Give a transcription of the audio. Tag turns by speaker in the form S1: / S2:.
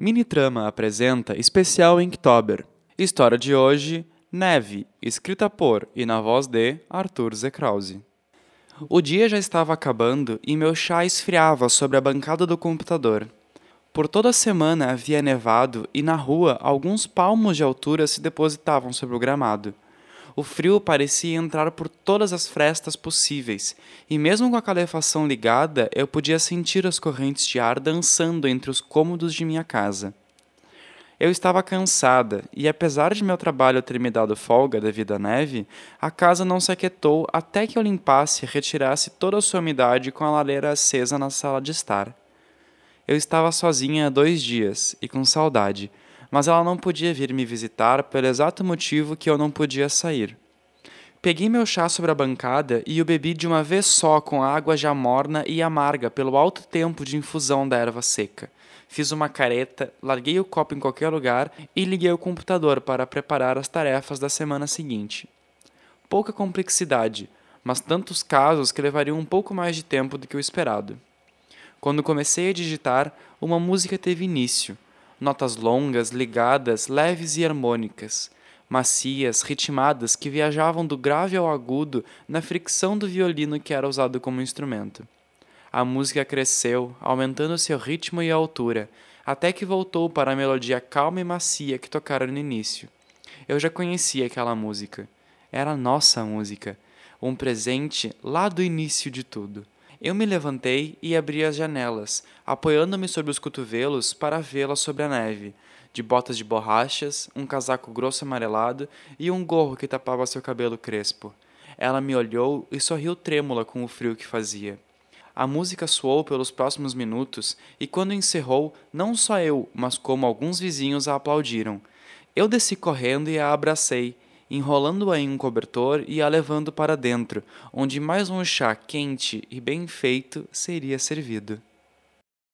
S1: Minitrama apresenta especial Inktober. História de hoje: Neve, escrita por e na voz de Arthur Z. Krause. O dia já estava acabando e meu chá esfriava sobre a bancada do computador. Por toda a semana havia nevado e na rua alguns palmos de altura se depositavam sobre o gramado. O frio parecia entrar por todas as frestas possíveis, e mesmo com a calefação ligada, eu podia sentir as correntes de ar dançando entre os cômodos de minha casa. Eu estava cansada, e apesar de meu trabalho ter me dado folga devido à neve, a casa não se aquietou até que eu limpasse e retirasse toda a sua umidade com a lareira acesa na sala de estar. Eu estava sozinha há dois dias e com saudade, mas ela não podia vir me visitar pelo exato motivo que eu não podia sair. Peguei meu chá sobre a bancada e o bebi de uma vez só com água já morna e amarga pelo alto tempo de infusão da erva seca. Fiz uma careta, larguei o copo em qualquer lugar e liguei o computador para preparar as tarefas da semana seguinte. Pouca complexidade, mas tantos casos que levariam um pouco mais de tempo do que o esperado. Quando comecei a digitar, uma música teve início notas longas, ligadas, leves e harmônicas, macias, ritmadas que viajavam do grave ao agudo na fricção do violino que era usado como instrumento. A música cresceu, aumentando seu ritmo e altura, até que voltou para a melodia calma e macia que tocara no início. Eu já conhecia aquela música. Era nossa música, um presente lá do início de tudo. Eu me levantei e abri as janelas, apoiando-me sobre os cotovelos para vê-la sobre a neve, de botas de borrachas, um casaco grosso amarelado e um gorro que tapava seu cabelo crespo. Ela me olhou e sorriu trêmula com o frio que fazia. A música soou pelos próximos minutos e quando encerrou, não só eu, mas como alguns vizinhos a aplaudiram. Eu desci correndo e a abracei enrolando-a em um cobertor e a levando para dentro, onde mais um chá quente e bem feito seria servido.